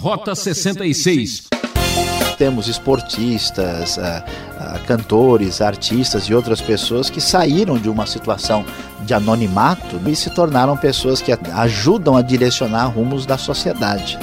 Rota 66. Temos esportistas, uh, uh, cantores, artistas e outras pessoas que saíram de uma situação de anonimato e se tornaram pessoas que ajudam a direcionar rumos da sociedade.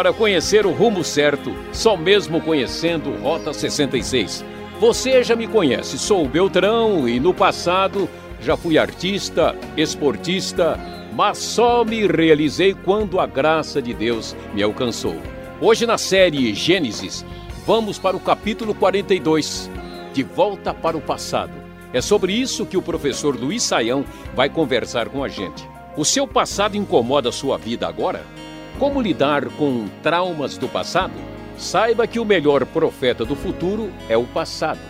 Para conhecer o rumo certo, só mesmo conhecendo Rota 66. Você já me conhece, sou Beltrão e no passado já fui artista, esportista, mas só me realizei quando a graça de Deus me alcançou. Hoje na série Gênesis, vamos para o capítulo 42, De Volta para o Passado. É sobre isso que o professor Luiz Saião vai conversar com a gente. O seu passado incomoda a sua vida agora? Como lidar com traumas do passado? Saiba que o melhor profeta do futuro é o passado.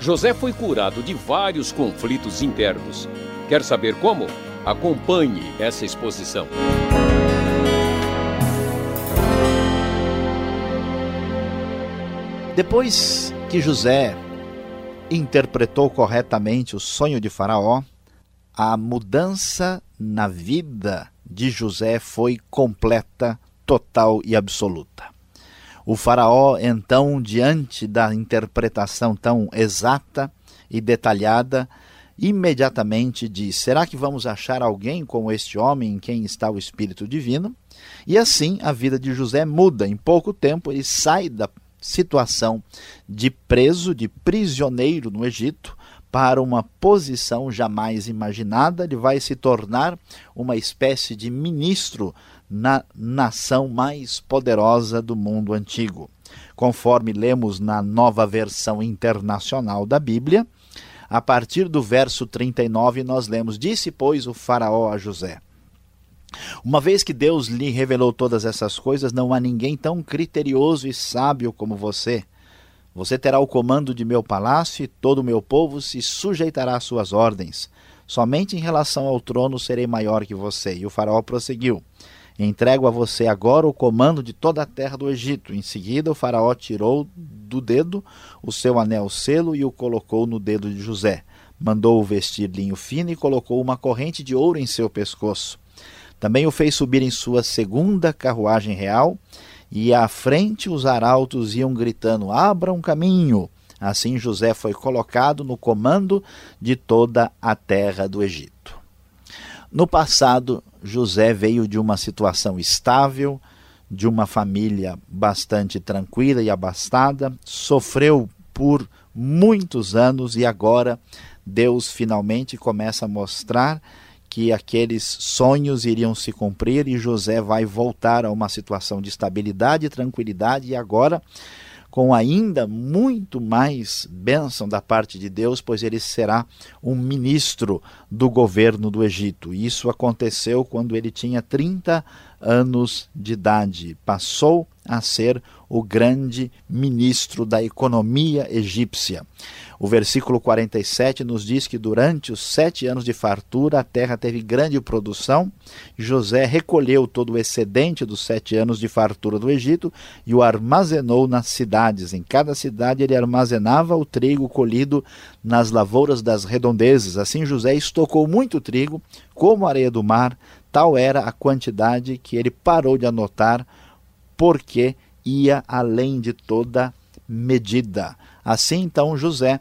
José foi curado de vários conflitos internos. Quer saber como? Acompanhe essa exposição. Depois que José interpretou corretamente o sonho de Faraó, a mudança na vida de José foi completa, total e absoluta. O Faraó, então, diante da interpretação tão exata e detalhada, imediatamente diz: Será que vamos achar alguém como este homem em quem está o Espírito Divino? E assim a vida de José muda. Em pouco tempo ele sai da situação de preso, de prisioneiro no Egito, para uma posição jamais imaginada, ele vai se tornar uma espécie de ministro na nação mais poderosa do mundo antigo. Conforme lemos na nova versão internacional da Bíblia, a partir do verso 39 nós lemos: Disse, pois, o Faraó a José: Uma vez que Deus lhe revelou todas essas coisas, não há ninguém tão criterioso e sábio como você. Você terá o comando de meu palácio e todo o meu povo se sujeitará às suas ordens. Somente em relação ao trono serei maior que você. E o faraó prosseguiu: Entrego a você agora o comando de toda a terra do Egito. Em seguida, o faraó tirou do dedo o seu anel selo e o colocou no dedo de José. Mandou-o vestir linho fino e colocou uma corrente de ouro em seu pescoço. Também o fez subir em sua segunda carruagem real e à frente os arautos iam gritando: Abra um caminho! Assim José foi colocado no comando de toda a terra do Egito. No passado, José veio de uma situação estável, de uma família bastante tranquila e abastada, sofreu por muitos anos e agora Deus finalmente começa a mostrar que aqueles sonhos iriam se cumprir e José vai voltar a uma situação de estabilidade e tranquilidade e agora com ainda muito mais bênção da parte de Deus, pois ele será um ministro do governo do Egito. Isso aconteceu quando ele tinha 30 anos de idade. Passou a ser o grande ministro da economia egípcia. O versículo 47 nos diz que durante os sete anos de fartura a terra teve grande produção. José recolheu todo o excedente dos sete anos de fartura do Egito e o armazenou nas cidades. Em cada cidade ele armazenava o trigo colhido nas lavouras das redondezas. Assim José estocou muito trigo, como areia do mar. Tal era a quantidade que ele parou de anotar, porque ia além de toda medida. Assim, então, José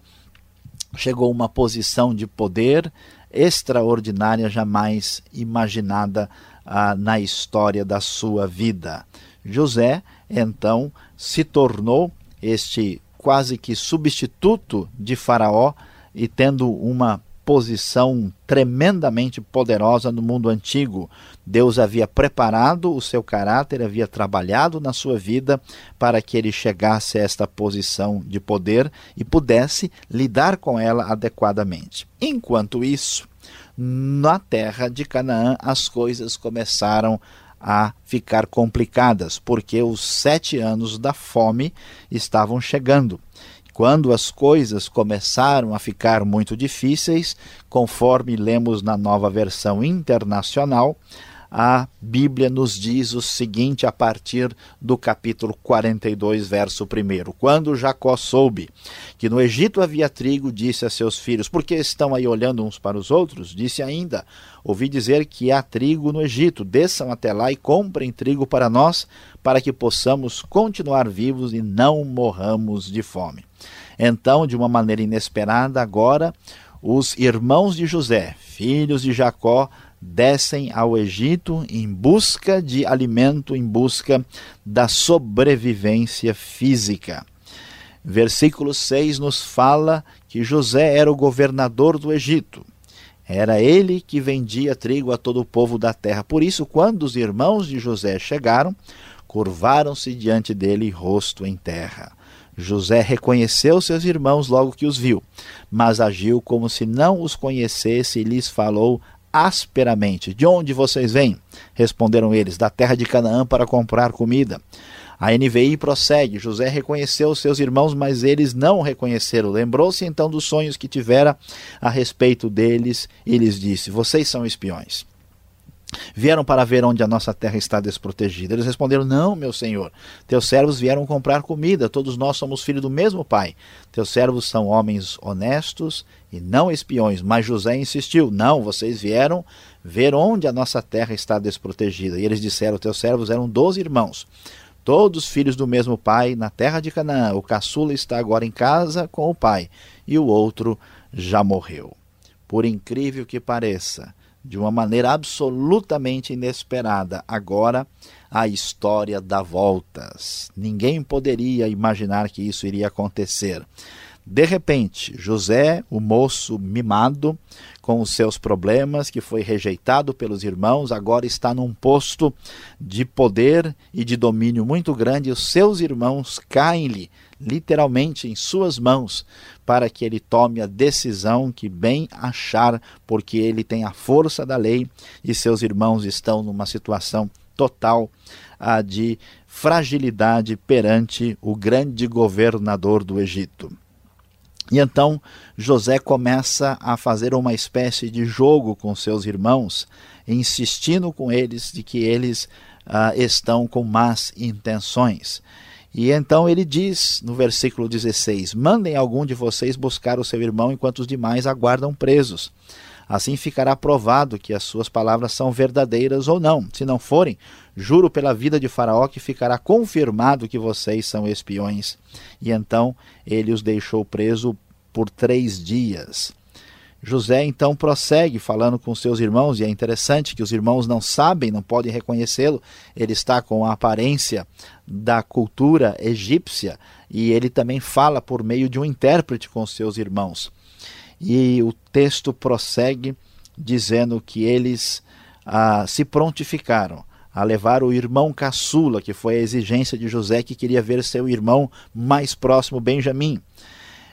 chegou a uma posição de poder extraordinária, jamais imaginada ah, na história da sua vida. José, então, se tornou este quase que substituto de Faraó e tendo uma posição tremendamente poderosa no mundo antigo. Deus havia preparado o seu caráter, havia trabalhado na sua vida para que ele chegasse a esta posição de poder e pudesse lidar com ela adequadamente. Enquanto isso, na terra de Canaã, as coisas começaram a ficar complicadas, porque os sete anos da fome estavam chegando. Quando as coisas começaram a ficar muito difíceis, conforme lemos na nova versão internacional, a Bíblia nos diz o seguinte a partir do capítulo 42, verso 1. Quando Jacó soube que no Egito havia trigo, disse a seus filhos: Por que estão aí olhando uns para os outros? Disse ainda: Ouvi dizer que há trigo no Egito. Desçam até lá e comprem trigo para nós, para que possamos continuar vivos e não morramos de fome. Então, de uma maneira inesperada, agora os irmãos de José, filhos de Jacó, descem ao Egito em busca de alimento, em busca da sobrevivência física. Versículo 6 nos fala que José era o governador do Egito. Era ele que vendia trigo a todo o povo da terra. Por isso, quando os irmãos de José chegaram, curvaram-se diante dele, rosto em terra. José reconheceu seus irmãos logo que os viu, mas agiu como se não os conhecesse e lhes falou asperamente: De onde vocês vêm? Responderam eles: Da terra de Canaã para comprar comida. A NVI prossegue: José reconheceu seus irmãos, mas eles não o reconheceram. Lembrou-se então dos sonhos que tivera a respeito deles e lhes disse: Vocês são espiões. Vieram para ver onde a nossa terra está desprotegida. Eles responderam: Não, meu senhor. Teus servos vieram comprar comida. Todos nós somos filhos do mesmo pai. Teus servos são homens honestos e não espiões. Mas José insistiu: Não, vocês vieram ver onde a nossa terra está desprotegida. E eles disseram: Teus servos eram doze irmãos. Todos filhos do mesmo pai, na terra de Canaã. O caçula está agora em casa com o pai, e o outro já morreu. Por incrível que pareça, de uma maneira absolutamente inesperada. Agora, a história dá voltas. Ninguém poderia imaginar que isso iria acontecer. De repente, José, o moço mimado, com os seus problemas, que foi rejeitado pelos irmãos, agora está num posto de poder e de domínio muito grande. Os seus irmãos caem-lhe, literalmente, em suas mãos, para que ele tome a decisão que bem achar, porque ele tem a força da lei e seus irmãos estão numa situação total a de fragilidade perante o grande governador do Egito. E então José começa a fazer uma espécie de jogo com seus irmãos, insistindo com eles de que eles uh, estão com más intenções. E então ele diz no versículo 16: Mandem algum de vocês buscar o seu irmão enquanto os demais aguardam presos. Assim ficará provado que as suas palavras são verdadeiras ou não. Se não forem, juro pela vida de Faraó que ficará confirmado que vocês são espiões. E então ele os deixou preso por três dias. José então prossegue falando com seus irmãos, e é interessante que os irmãos não sabem, não podem reconhecê-lo. Ele está com a aparência da cultura egípcia e ele também fala por meio de um intérprete com seus irmãos. E o texto prossegue dizendo que eles ah, se prontificaram a levar o irmão caçula, que foi a exigência de José, que queria ver seu irmão mais próximo, Benjamim.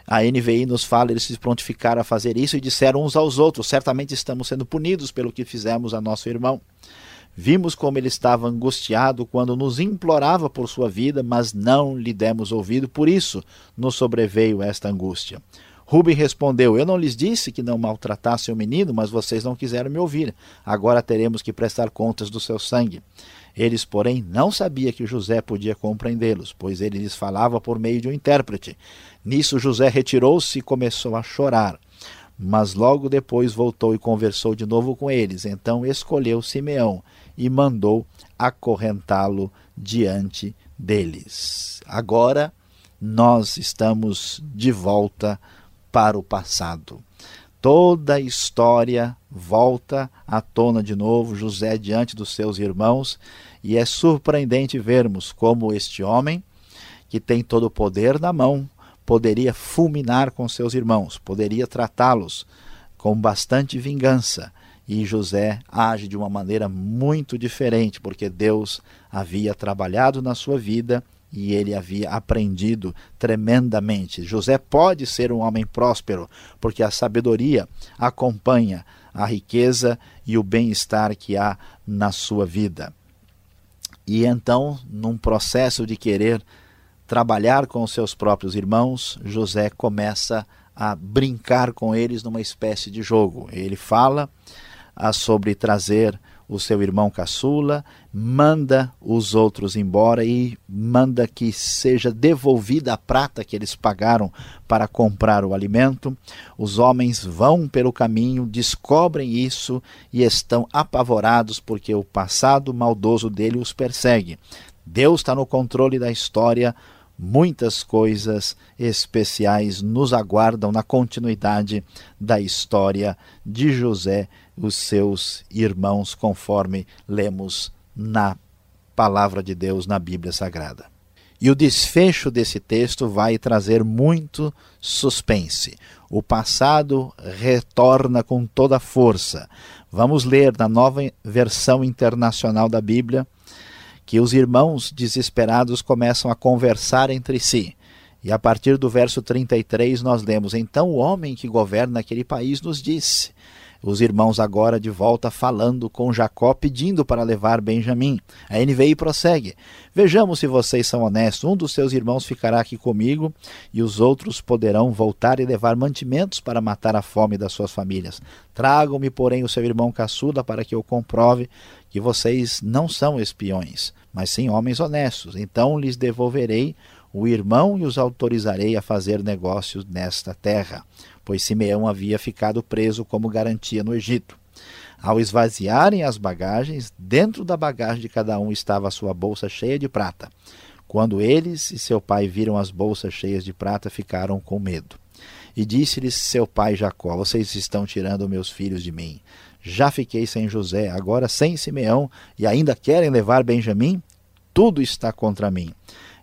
A NVI nos fala, eles se prontificaram a fazer isso e disseram uns aos outros: certamente estamos sendo punidos pelo que fizemos a nosso irmão. Vimos como ele estava angustiado quando nos implorava por sua vida, mas não lhe demos ouvido, por isso nos sobreveio esta angústia. Rubem respondeu: Eu não lhes disse que não maltratassem o menino, mas vocês não quiseram me ouvir. Agora teremos que prestar contas do seu sangue. Eles, porém, não sabiam que José podia compreendê-los, pois ele lhes falava por meio de um intérprete. Nisso José retirou-se e começou a chorar. Mas logo depois voltou e conversou de novo com eles. Então escolheu Simeão e mandou acorrentá-lo diante deles. Agora nós estamos de volta para o passado. Toda a história volta à tona de novo, José diante dos seus irmãos, e é surpreendente vermos como este homem, que tem todo o poder na mão, poderia fulminar com seus irmãos, poderia tratá-los com bastante vingança. E José age de uma maneira muito diferente, porque Deus havia trabalhado na sua vida e ele havia aprendido tremendamente. José pode ser um homem próspero, porque a sabedoria acompanha a riqueza e o bem-estar que há na sua vida. E então, num processo de querer trabalhar com os seus próprios irmãos, José começa a brincar com eles numa espécie de jogo. Ele fala ah, sobre trazer o seu irmão caçula, manda os outros embora e manda que seja devolvida a prata que eles pagaram para comprar o alimento. Os homens vão pelo caminho, descobrem isso e estão apavorados porque o passado maldoso dele os persegue. Deus está no controle da história, muitas coisas especiais nos aguardam na continuidade da história de José os seus irmãos, conforme lemos na palavra de Deus na Bíblia Sagrada. E o desfecho desse texto vai trazer muito suspense. O passado retorna com toda a força. Vamos ler na nova versão internacional da Bíblia que os irmãos desesperados começam a conversar entre si. E a partir do verso 33 nós lemos: Então o homem que governa aquele país nos disse. Os irmãos agora de volta falando com Jacó, pedindo para levar Benjamim. A NVI prossegue: Vejamos se vocês são honestos. Um dos seus irmãos ficará aqui comigo e os outros poderão voltar e levar mantimentos para matar a fome das suas famílias. Tragam-me, porém, o seu irmão caçuda para que eu comprove que vocês não são espiões mas sim homens honestos. Então lhes devolverei o irmão e os autorizarei a fazer negócios nesta terra, pois Simeão havia ficado preso como garantia no Egito. Ao esvaziarem as bagagens, dentro da bagagem de cada um estava a sua bolsa cheia de prata. Quando eles e seu pai viram as bolsas cheias de prata, ficaram com medo. E disse-lhes seu pai Jacó: Vocês estão tirando meus filhos de mim. Já fiquei sem José, agora sem Simeão, e ainda querem levar Benjamim? Tudo está contra mim.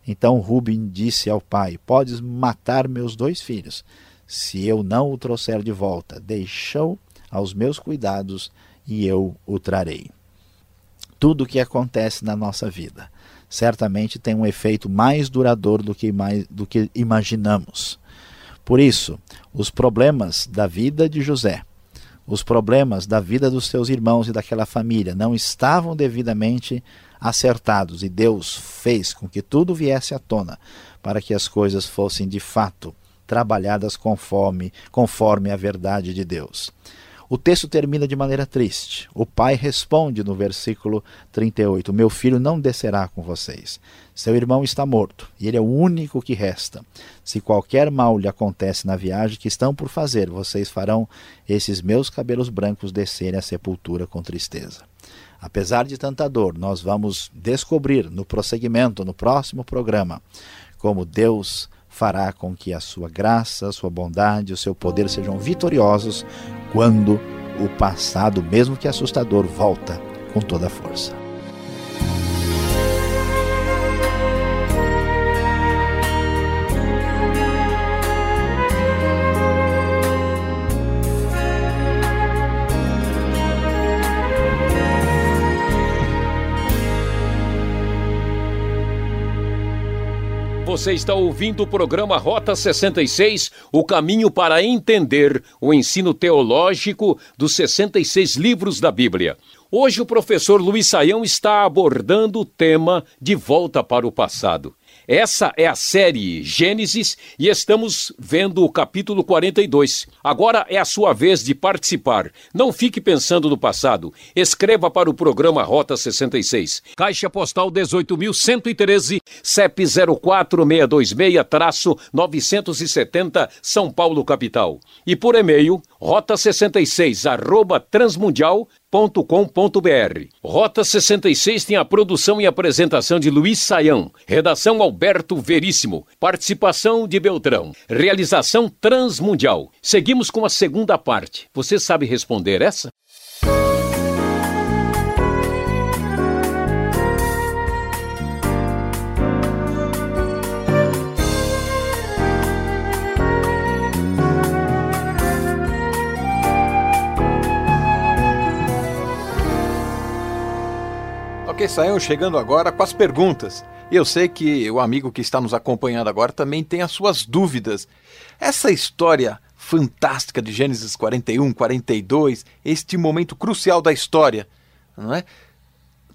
Então Rubem disse ao pai: Podes matar meus dois filhos, se eu não o trouxer de volta. Deixou aos meus cuidados e eu o trarei. Tudo o que acontece na nossa vida certamente tem um efeito mais duradouro do que, mais, do que imaginamos. Por isso, os problemas da vida de José os problemas da vida dos seus irmãos e daquela família não estavam devidamente acertados e Deus fez com que tudo viesse à tona para que as coisas fossem de fato trabalhadas conforme conforme a verdade de Deus. O texto termina de maneira triste. O pai responde no versículo 38: Meu filho não descerá com vocês. Seu irmão está morto e ele é o único que resta. Se qualquer mal lhe acontece na viagem que estão por fazer, vocês farão esses meus cabelos brancos descerem à sepultura com tristeza. Apesar de tanta dor, nós vamos descobrir no prosseguimento, no próximo programa, como Deus fará com que a sua graça, a sua bondade, o seu poder sejam vitoriosos quando o passado, mesmo que assustador, volta com toda a força. Você está ouvindo o programa Rota 66, o caminho para entender o ensino teológico dos 66 livros da Bíblia. Hoje o professor Luiz Saião está abordando o tema de volta para o passado. Essa é a série Gênesis e estamos vendo o capítulo 42. Agora é a sua vez de participar. Não fique pensando no passado. Escreva para o programa Rota 66. Caixa Postal 18.113, CEP 04626-970, São Paulo, capital. E por e-mail, rota66, arroba transmundial com.br. Rota 66 tem a produção e apresentação de Luiz Saião, redação Alberto Veríssimo, participação de Beltrão, realização Transmundial. Seguimos com a segunda parte. Você sabe responder essa? Saiam chegando agora com as perguntas. E eu sei que o amigo que está nos acompanhando agora também tem as suas dúvidas. Essa história fantástica de Gênesis 41, 42, este momento crucial da história, não é?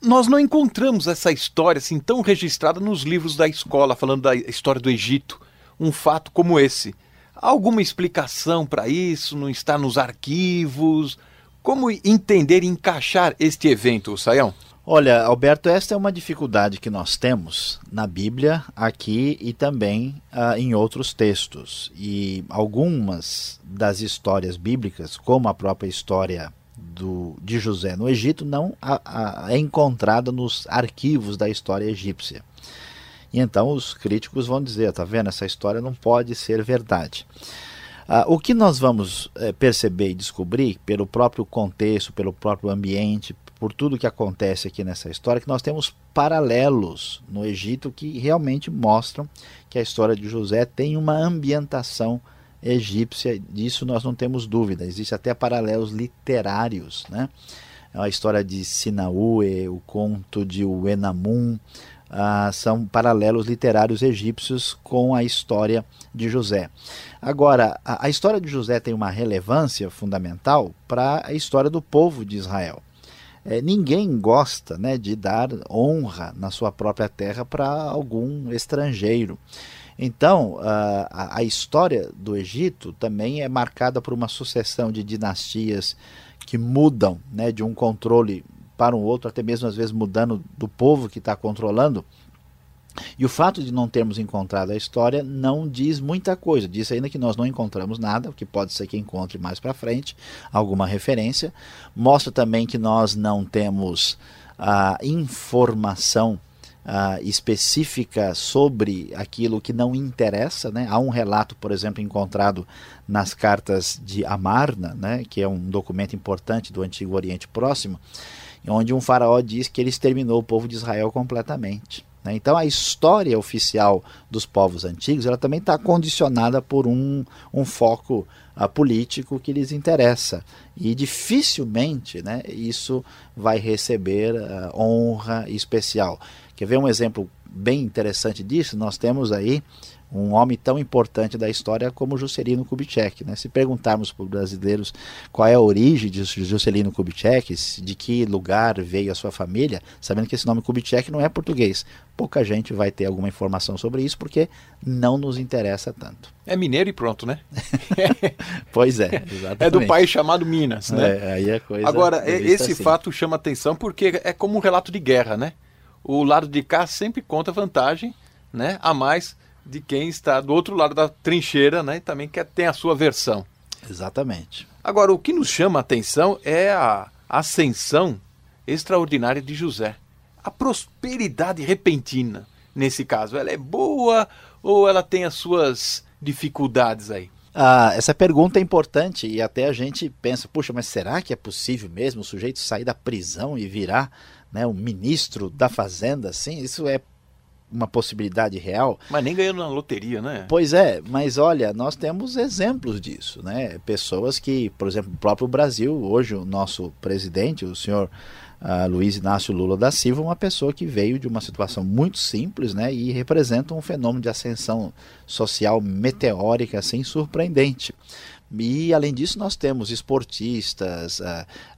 Nós não encontramos essa história assim tão registrada nos livros da escola, falando da história do Egito. Um fato como esse. Há alguma explicação para isso? Não está nos arquivos? Como entender e encaixar este evento, Saião? Olha, Alberto, esta é uma dificuldade que nós temos na Bíblia, aqui e também uh, em outros textos. E algumas das histórias bíblicas, como a própria história do, de José no Egito, não a, a, é encontrada nos arquivos da história egípcia. E então os críticos vão dizer: tá vendo, essa história não pode ser verdade. Ah, o que nós vamos é, perceber e descobrir pelo próprio contexto, pelo próprio ambiente, por tudo que acontece aqui nessa história, que nós temos paralelos no Egito que realmente mostram que a história de José tem uma ambientação egípcia, disso nós não temos dúvida. Existem até paralelos literários, né? A história de Sinaúe, o conto de Uenamun, ah, são paralelos literários egípcios com a história de José. Agora, a, a história de José tem uma relevância fundamental para a história do povo de Israel. É, ninguém gosta né, de dar honra na sua própria terra para algum estrangeiro. Então, a, a história do Egito também é marcada por uma sucessão de dinastias que mudam né, de um controle para um outro, até mesmo às vezes mudando do povo que está controlando. E o fato de não termos encontrado a história não diz muita coisa. Diz ainda que nós não encontramos nada, o que pode ser que encontre mais para frente alguma referência. Mostra também que nós não temos a informação uh, específica sobre aquilo que não interessa. Né? Há um relato, por exemplo, encontrado nas cartas de Amarna, né? que é um documento importante do Antigo Oriente Próximo, onde um faraó diz que ele exterminou o povo de Israel completamente. Né? Então a história oficial dos povos antigos ela também está condicionada por um, um foco uh, político que lhes interessa. E dificilmente né, isso vai receber uh, honra especial. Quer ver um exemplo bem interessante disso? Nós temos aí um homem tão importante da história como Juscelino Kubitschek. Né? Se perguntarmos para os brasileiros qual é a origem de Juscelino Kubitschek, de que lugar veio a sua família, sabendo que esse nome Kubitschek não é português, pouca gente vai ter alguma informação sobre isso porque não nos interessa tanto. É mineiro e pronto, né? pois é, exatamente. É do país chamado Minas, né? É, aí é coisa Agora, esse assim. fato chama atenção porque é como um relato de guerra, né? O lado de cá sempre conta vantagem, né? A mais de quem está do outro lado da trincheira, né? E também quer ter a sua versão. Exatamente. Agora, o que nos chama a atenção é a ascensão extraordinária de José. A prosperidade repentina, nesse caso. Ela é boa ou ela tem as suas dificuldades aí? Ah, essa pergunta é importante e até a gente pensa, puxa, mas será que é possível mesmo o sujeito sair da prisão e virar né, um ministro da fazenda? Assim, isso é uma possibilidade real. Mas nem ganhando na loteria, né? Pois é, mas olha, nós temos exemplos disso, né? Pessoas que, por exemplo, o próprio Brasil, hoje o nosso presidente, o senhor uh, Luiz Inácio Lula da Silva, uma pessoa que veio de uma situação muito simples, né? E representa um fenômeno de ascensão social meteórica, assim, surpreendente. E além disso, nós temos esportistas, uh,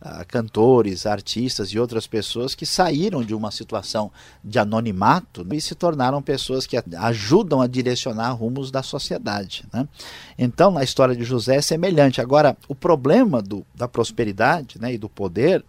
uh, cantores, artistas e outras pessoas que saíram de uma situação de anonimato e se tornaram pessoas que ajudam a direcionar rumos da sociedade. Né? Então, na história de José é semelhante. Agora, o problema do, da prosperidade né, e do poder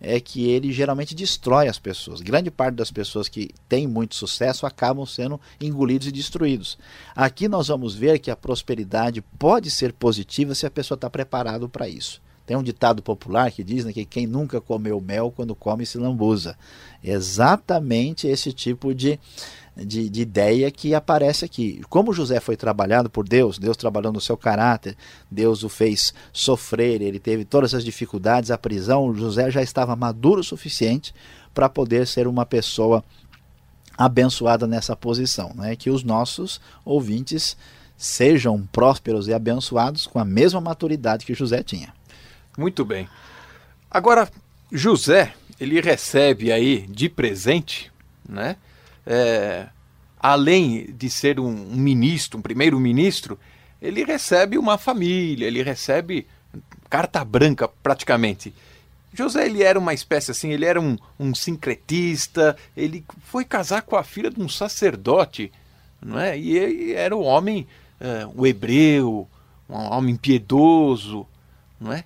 é que ele geralmente destrói as pessoas. Grande parte das pessoas que têm muito sucesso acabam sendo engolidos e destruídos. Aqui nós vamos ver que a prosperidade pode ser positiva se a pessoa está preparado para isso. Tem um ditado popular que diz né, que quem nunca comeu mel, quando come se lambuza. Exatamente esse tipo de, de, de, ideia que aparece aqui. Como José foi trabalhado por Deus, Deus trabalhou no seu caráter, Deus o fez sofrer, ele teve todas as dificuldades, a prisão, José já estava maduro o suficiente para poder ser uma pessoa abençoada nessa posição. Né? Que os nossos ouvintes sejam prósperos e abençoados com a mesma maturidade que José tinha. Muito bem. Agora, José, ele recebe aí de presente, né? É, além de ser um, ministro, um primeiro-ministro, ele recebe uma família, ele recebe carta branca praticamente. José ele era uma espécie assim, ele era um, um sincretista, ele foi casar com a filha de um sacerdote, não é? E ele era um homem, uh, um hebreu, um homem piedoso, não é?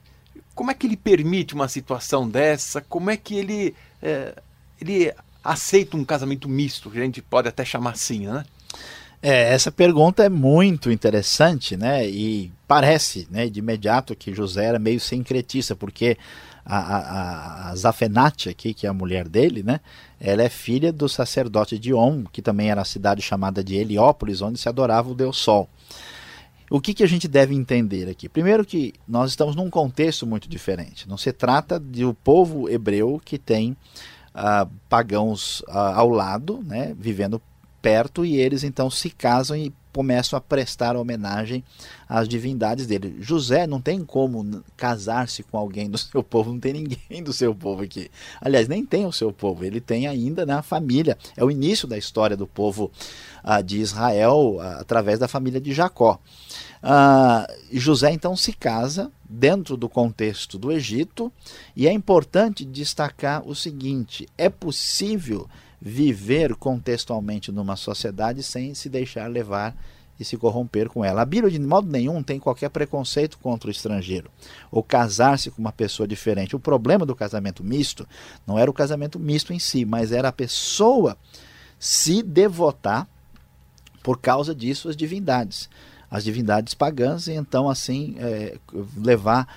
como é que ele permite uma situação dessa? Como é que ele, é, ele aceita um casamento misto, que a gente pode até chamar assim, né? É, essa pergunta é muito interessante, né? E parece, né, de imediato que José era meio sincretista, porque a, a, a Zafenate aqui, que é a mulher dele, né? Ela é filha do sacerdote de On, que também era a cidade chamada de Heliópolis, onde se adorava o deus Sol. O que, que a gente deve entender aqui? Primeiro que nós estamos num contexto muito diferente. Não se trata de o povo hebreu que tem uh, pagãos uh, ao lado, né, vivendo perto e eles então se casam e começam a prestar homenagem às divindades dele. José não tem como casar-se com alguém do seu povo, não tem ninguém do seu povo aqui. Aliás, nem tem o seu povo, ele tem ainda né, família. É o início da história do povo uh, de Israel através da família de Jacó. Uh, José então se casa dentro do contexto do Egito e é importante destacar o seguinte: é possível viver contextualmente numa sociedade sem se deixar levar e se corromper com ela. A Bíblia, de modo nenhum, tem qualquer preconceito contra o estrangeiro ou casar-se com uma pessoa diferente. O problema do casamento misto não era o casamento misto em si, mas era a pessoa se devotar por causa disso às divindades as divindades pagãs e então assim é, levar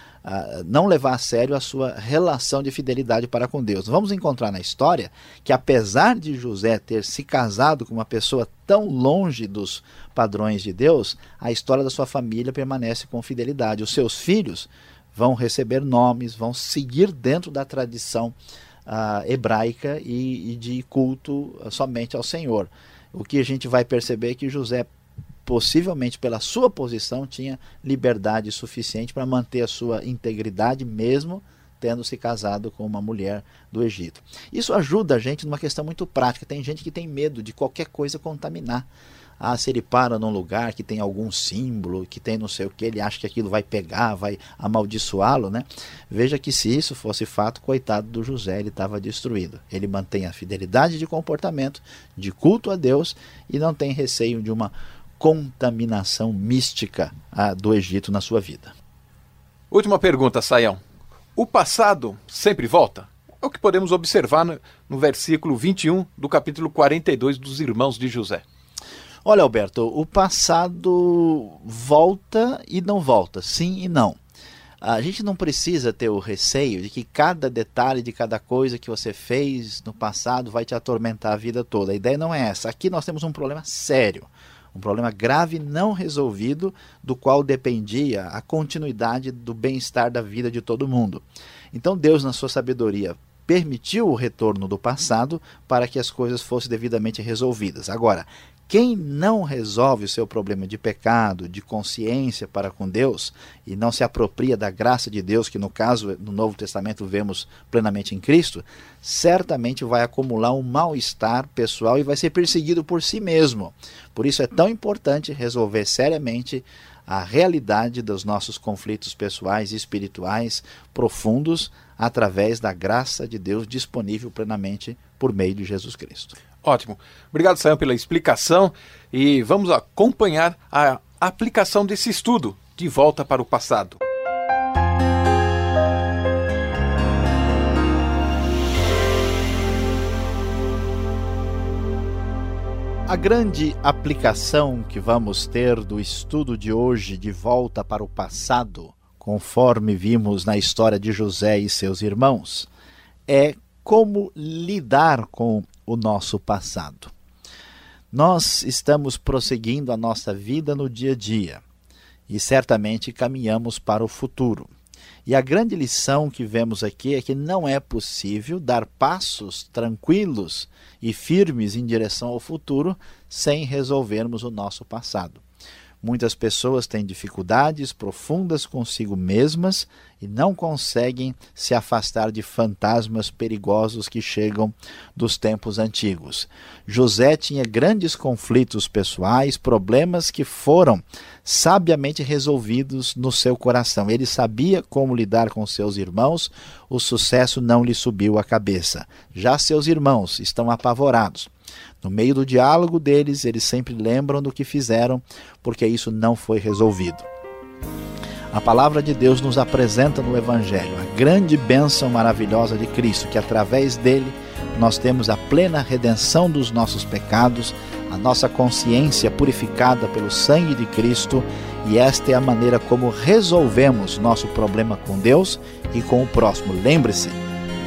não levar a sério a sua relação de fidelidade para com Deus. Vamos encontrar na história que apesar de José ter se casado com uma pessoa tão longe dos padrões de Deus, a história da sua família permanece com fidelidade. Os seus filhos vão receber nomes, vão seguir dentro da tradição uh, hebraica e, e de culto somente ao Senhor. O que a gente vai perceber é que José possivelmente pela sua posição, tinha liberdade suficiente para manter a sua integridade, mesmo tendo se casado com uma mulher do Egito. Isso ajuda a gente numa questão muito prática. Tem gente que tem medo de qualquer coisa contaminar. Ah, se ele para num lugar que tem algum símbolo, que tem não sei o que, ele acha que aquilo vai pegar, vai amaldiçoá-lo, né? Veja que se isso fosse fato, coitado do José, ele estava destruído. Ele mantém a fidelidade de comportamento, de culto a Deus e não tem receio de uma contaminação mística ah, do Egito na sua vida. Última pergunta, Saião. O passado sempre volta? É o que podemos observar no, no versículo 21 do capítulo 42 dos Irmãos de José. Olha, Alberto, o passado volta e não volta, sim e não. A gente não precisa ter o receio de que cada detalhe de cada coisa que você fez no passado vai te atormentar a vida toda. A ideia não é essa. Aqui nós temos um problema sério um problema grave não resolvido, do qual dependia a continuidade do bem-estar da vida de todo mundo. Então Deus, na sua sabedoria, permitiu o retorno do passado para que as coisas fossem devidamente resolvidas. Agora, quem não resolve o seu problema de pecado, de consciência para com Deus e não se apropria da graça de Deus, que no caso no Novo Testamento vemos plenamente em Cristo, certamente vai acumular um mal-estar pessoal e vai ser perseguido por si mesmo. Por isso é tão importante resolver seriamente a realidade dos nossos conflitos pessoais e espirituais profundos através da graça de Deus disponível plenamente por meio de Jesus Cristo. Ótimo. Obrigado, Sam, pela explicação e vamos acompanhar a aplicação desse estudo de volta para o passado. A grande aplicação que vamos ter do estudo de hoje de volta para o passado, conforme vimos na história de José e seus irmãos, é como lidar com o nosso passado. Nós estamos prosseguindo a nossa vida no dia a dia e certamente caminhamos para o futuro. E a grande lição que vemos aqui é que não é possível dar passos tranquilos e firmes em direção ao futuro sem resolvermos o nosso passado. Muitas pessoas têm dificuldades profundas consigo mesmas e não conseguem se afastar de fantasmas perigosos que chegam dos tempos antigos. José tinha grandes conflitos pessoais, problemas que foram sabiamente resolvidos no seu coração. Ele sabia como lidar com seus irmãos, o sucesso não lhe subiu à cabeça. Já seus irmãos estão apavorados. No meio do diálogo deles, eles sempre lembram do que fizeram, porque isso não foi resolvido. A palavra de Deus nos apresenta no Evangelho a grande bênção maravilhosa de Cristo, que através dele nós temos a plena redenção dos nossos pecados, a nossa consciência purificada pelo sangue de Cristo, e esta é a maneira como resolvemos nosso problema com Deus e com o próximo. Lembre-se,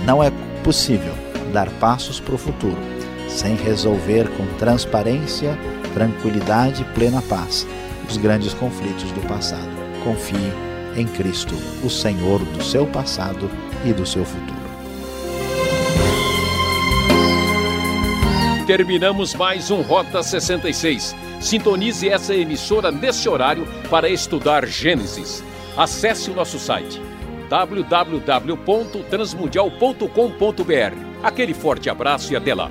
não é possível dar passos para o futuro sem resolver com transparência, tranquilidade e plena paz os grandes conflitos do passado. Confie em Cristo, o Senhor do seu passado e do seu futuro. Terminamos mais um Rota 66. Sintonize essa emissora nesse horário para estudar Gênesis. Acesse o nosso site www.transmundial.com.br. Aquele forte abraço e até lá.